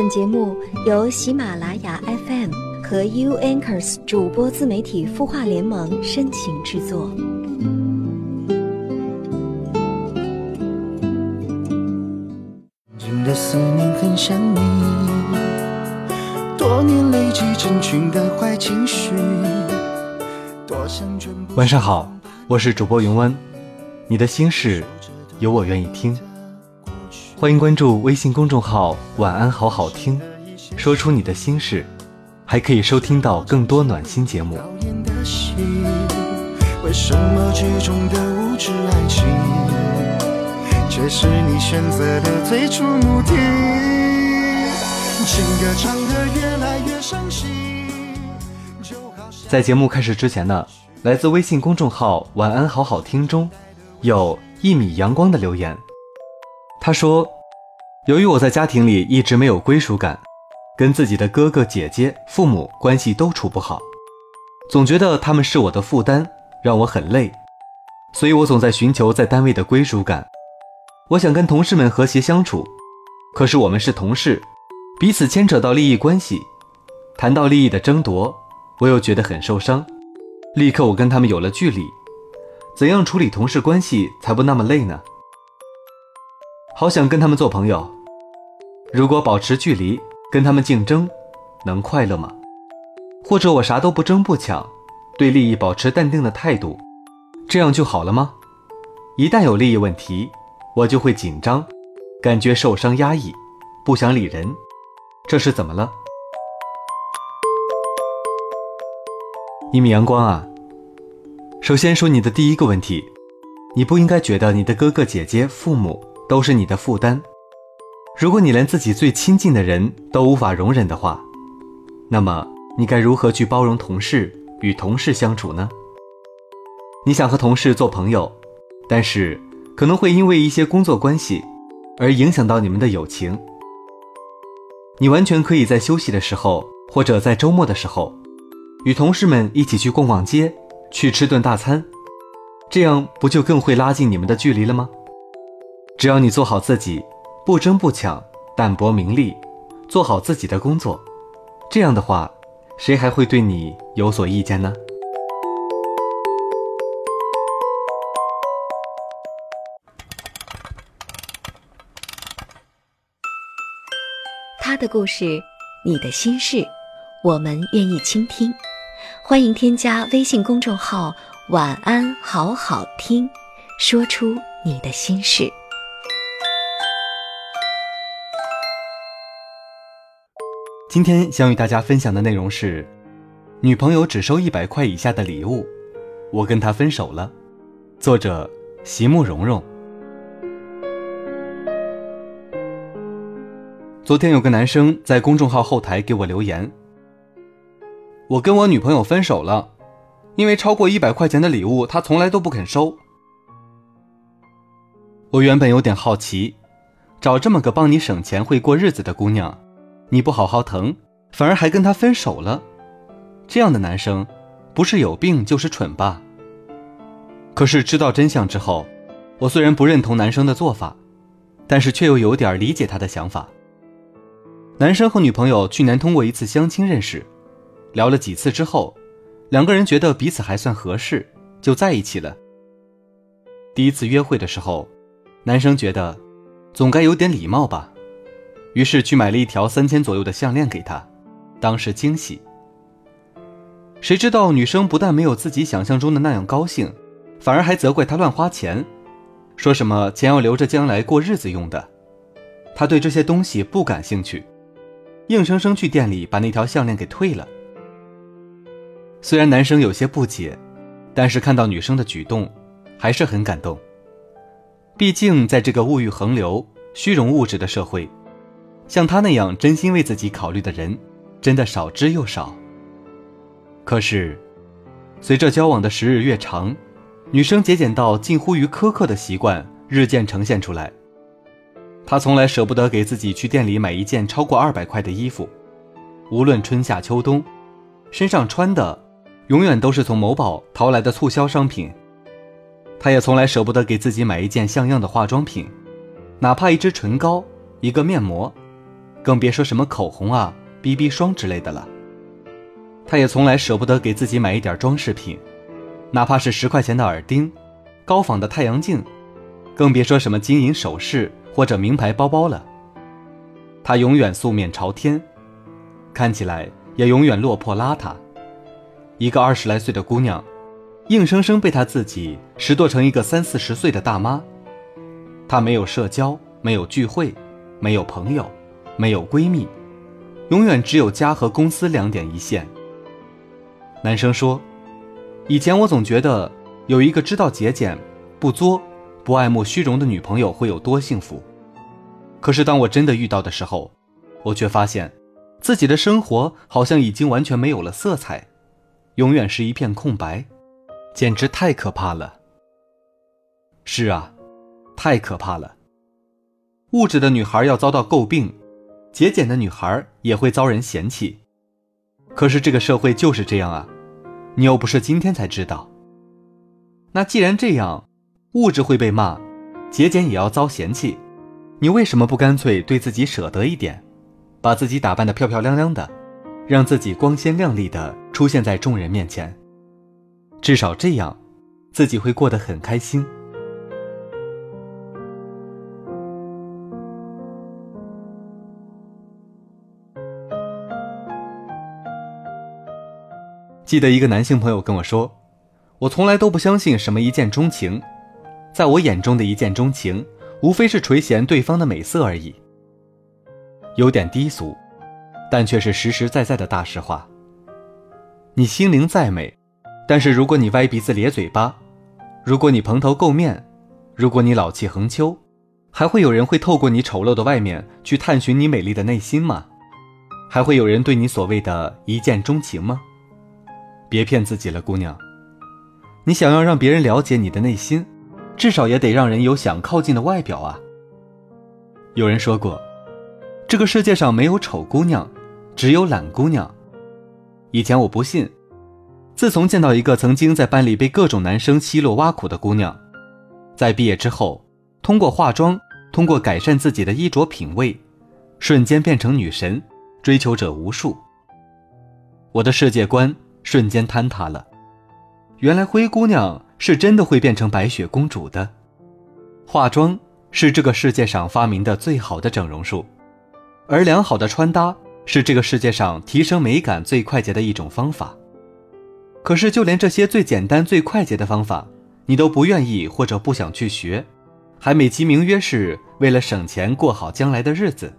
本节目由喜马拉雅 FM 和 U Anchors 主播自媒体孵化联盟深情制作。真的思念很想你，多年累积成群的坏情绪。多想晚上好，我是主播云湾，你的心事有我愿意听。欢迎关注微信公众号“晚安好好听”，说出你的心事，还可以收听到更多暖心节目。为什么剧中的无知爱情，却是你选择的最初目的？情歌唱得越来越伤心，在节目开始之前呢，来自微信公众号“晚安好好听”中，有一米阳光的留言。他说：“由于我在家庭里一直没有归属感，跟自己的哥哥姐姐、父母关系都处不好，总觉得他们是我的负担，让我很累，所以我总在寻求在单位的归属感。我想跟同事们和谐相处，可是我们是同事，彼此牵扯到利益关系，谈到利益的争夺，我又觉得很受伤。立刻我跟他们有了距离，怎样处理同事关系才不那么累呢？”好想跟他们做朋友，如果保持距离，跟他们竞争，能快乐吗？或者我啥都不争不抢，对利益保持淡定的态度，这样就好了吗？一旦有利益问题，我就会紧张，感觉受伤压抑，不想理人，这是怎么了？一米阳光啊，首先说你的第一个问题，你不应该觉得你的哥哥姐姐、父母。都是你的负担。如果你连自己最亲近的人都无法容忍的话，那么你该如何去包容同事与同事相处呢？你想和同事做朋友，但是可能会因为一些工作关系而影响到你们的友情。你完全可以在休息的时候或者在周末的时候，与同事们一起去逛逛街，去吃顿大餐，这样不就更会拉近你们的距离了吗？只要你做好自己，不争不抢，淡泊名利，做好自己的工作，这样的话，谁还会对你有所意见呢？他的故事，你的心事，我们愿意倾听。欢迎添加微信公众号“晚安好好听”，说出你的心事。今天想与大家分享的内容是：女朋友只收一百块以下的礼物，我跟她分手了。作者：席慕蓉蓉。昨天有个男生在公众号后台给我留言：“我跟我女朋友分手了，因为超过一百块钱的礼物，她从来都不肯收。”我原本有点好奇，找这么个帮你省钱、会过日子的姑娘。你不好好疼，反而还跟他分手了，这样的男生，不是有病就是蠢吧？可是知道真相之后，我虽然不认同男生的做法，但是却又有点理解他的想法。男生和女朋友去年通过一次相亲认识，聊了几次之后，两个人觉得彼此还算合适，就在一起了。第一次约会的时候，男生觉得，总该有点礼貌吧。于是去买了一条三千左右的项链给她，当时惊喜。谁知道女生不但没有自己想象中的那样高兴，反而还责怪他乱花钱，说什么钱要留着将来过日子用的。他对这些东西不感兴趣，硬生生去店里把那条项链给退了。虽然男生有些不解，但是看到女生的举动，还是很感动。毕竟在这个物欲横流、虚荣物质的社会。像他那样真心为自己考虑的人，真的少之又少。可是，随着交往的时日越长，女生节俭到近乎于苛刻的习惯日渐呈现出来。她从来舍不得给自己去店里买一件超过二百块的衣服，无论春夏秋冬，身上穿的永远都是从某宝淘来的促销商品。她也从来舍不得给自己买一件像样的化妆品，哪怕一支唇膏、一个面膜。更别说什么口红啊、BB 霜之类的了。她也从来舍不得给自己买一点装饰品，哪怕是十块钱的耳钉、高仿的太阳镜，更别说什么金银首饰或者名牌包包了。她永远素面朝天，看起来也永远落魄邋遢。一个二十来岁的姑娘，硬生生被她自己拾掇成一个三四十岁的大妈。她没有社交，没有聚会，没有朋友，没有闺蜜，永远只有家和公司两点一线。男生说：“以前我总觉得有一个知道节俭、不作、不爱慕虚荣的女朋友会有多幸福。可是当我真的遇到的时候，我却发现，自己的生活好像已经完全没有了色彩，永远是一片空白，简直太可怕了。是啊，太可怕了。物质的女孩要遭到诟病，节俭的女孩也会遭人嫌弃。”可是这个社会就是这样啊，你又不是今天才知道。那既然这样，物质会被骂，节俭也要遭嫌弃，你为什么不干脆对自己舍得一点，把自己打扮得漂漂亮亮的，让自己光鲜亮丽的出现在众人面前？至少这样，自己会过得很开心。记得一个男性朋友跟我说：“我从来都不相信什么一见钟情，在我眼中的一见钟情，无非是垂涎对方的美色而已。”有点低俗，但却是实实在在的大实话。你心灵再美，但是如果你歪鼻子咧嘴巴，如果你蓬头垢面，如果你老气横秋，还会有人会透过你丑陋的外面去探寻你美丽的内心吗？还会有人对你所谓的一见钟情吗？别骗自己了，姑娘。你想要让别人了解你的内心，至少也得让人有想靠近的外表啊。有人说过，这个世界上没有丑姑娘，只有懒姑娘。以前我不信，自从见到一个曾经在班里被各种男生奚落挖苦的姑娘，在毕业之后，通过化妆，通过改善自己的衣着品味，瞬间变成女神，追求者无数。我的世界观。瞬间坍塌了。原来灰姑娘是真的会变成白雪公主的。化妆是这个世界上发明的最好的整容术，而良好的穿搭是这个世界上提升美感最快捷的一种方法。可是，就连这些最简单、最快捷的方法，你都不愿意或者不想去学，还美其名曰是为了省钱过好将来的日子，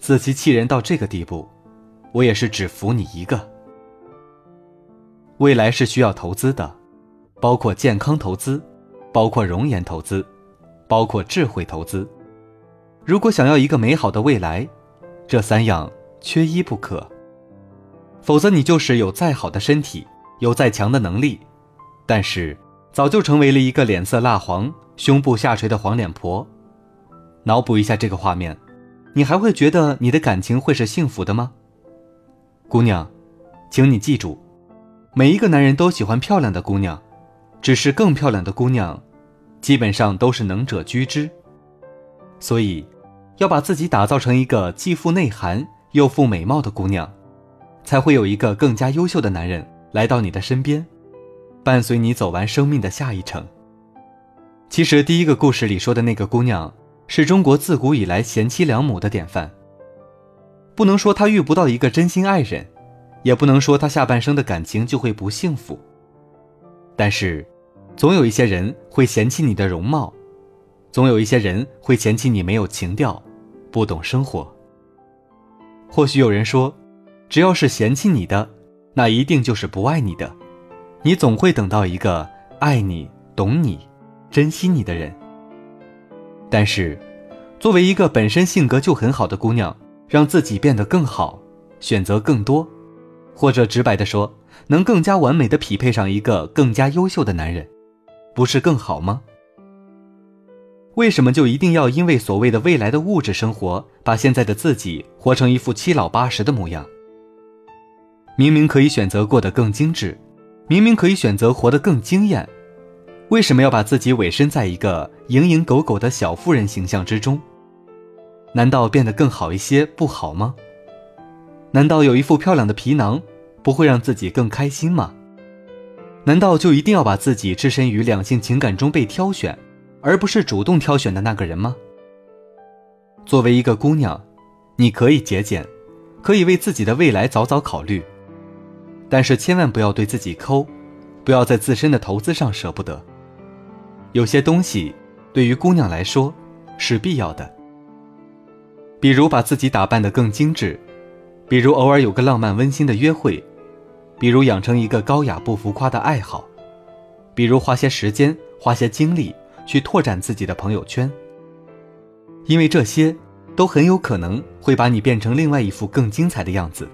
自欺欺人到这个地步，我也是只服你一个。未来是需要投资的，包括健康投资，包括容颜投资，包括智慧投资。如果想要一个美好的未来，这三样缺一不可。否则，你就是有再好的身体，有再强的能力，但是早就成为了一个脸色蜡黄、胸部下垂的黄脸婆。脑补一下这个画面，你还会觉得你的感情会是幸福的吗？姑娘，请你记住。每一个男人都喜欢漂亮的姑娘，只是更漂亮的姑娘，基本上都是能者居之。所以，要把自己打造成一个既富内涵又富美貌的姑娘，才会有一个更加优秀的男人来到你的身边，伴随你走完生命的下一程。其实，第一个故事里说的那个姑娘，是中国自古以来贤妻良母的典范。不能说她遇不到一个真心爱人。也不能说他下半生的感情就会不幸福，但是，总有一些人会嫌弃你的容貌，总有一些人会嫌弃你没有情调，不懂生活。或许有人说，只要是嫌弃你的，那一定就是不爱你的，你总会等到一个爱你、懂你、珍惜你的人。但是，作为一个本身性格就很好的姑娘，让自己变得更好，选择更多。或者直白的说，能更加完美的匹配上一个更加优秀的男人，不是更好吗？为什么就一定要因为所谓的未来的物质生活，把现在的自己活成一副七老八十的模样？明明可以选择过得更精致，明明可以选择活得更惊艳，为什么要把自己委身在一个蝇营狗苟的小妇人形象之中？难道变得更好一些不好吗？难道有一副漂亮的皮囊不会让自己更开心吗？难道就一定要把自己置身于两性情感中被挑选，而不是主动挑选的那个人吗？作为一个姑娘，你可以节俭，可以为自己的未来早早考虑，但是千万不要对自己抠，不要在自身的投资上舍不得。有些东西对于姑娘来说是必要的，比如把自己打扮得更精致，比如偶尔有个浪漫温馨的约会。比如养成一个高雅不浮夸的爱好，比如花些时间、花些精力去拓展自己的朋友圈，因为这些都很有可能会把你变成另外一副更精彩的样子，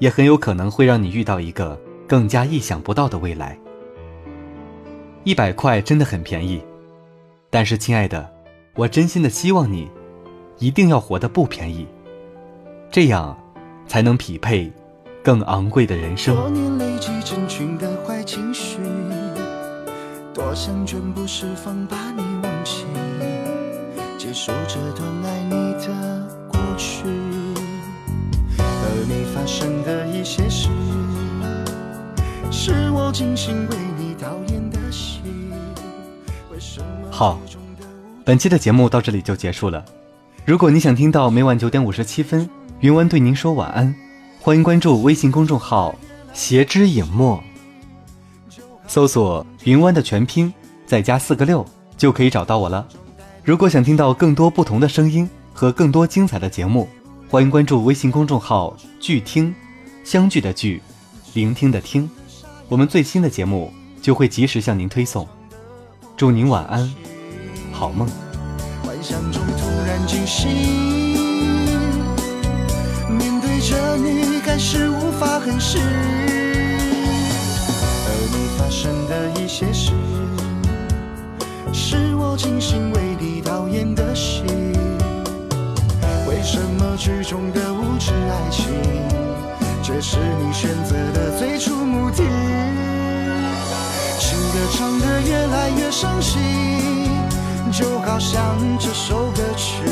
也很有可能会让你遇到一个更加意想不到的未来。一百块真的很便宜，但是亲爱的，我真心的希望你一定要活得不便宜，这样才能匹配。更昂贵的人生。多年累积成群的坏情绪，多想全部释放，把你忘记，结束这段爱你的过去，和你发生的一些事，是我精心为你导演的戏。为什么好，本期的节目到这里就结束了。如果你想听到每晚九点五十七分，云湾对您说晚安。欢迎关注微信公众号“斜之影墨”，搜索“云湾”的全拼，再加四个六，就可以找到我了。如果想听到更多不同的声音和更多精彩的节目，欢迎关注微信公众号“聚听”，相聚的聚，聆听的听，我们最新的节目就会及时向您推送。祝您晚安，好梦。幻想中突然惊醒。着你开始无法狠视，而你发生的一些事，是我精心为你导演的戏。为什么剧中的无知爱情，却是你选择的最初目的？情歌唱得越来越伤心，就好像这首歌曲。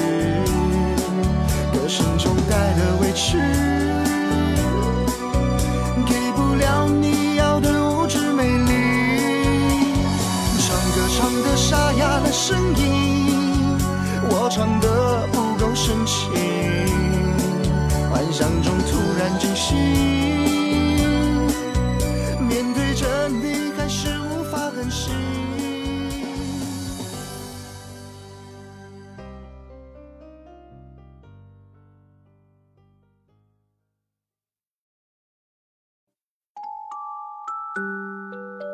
心中带的委屈，给不了你要的物质美丽。唱歌唱的沙哑的声音，我唱的不够深情。幻想中突然惊醒，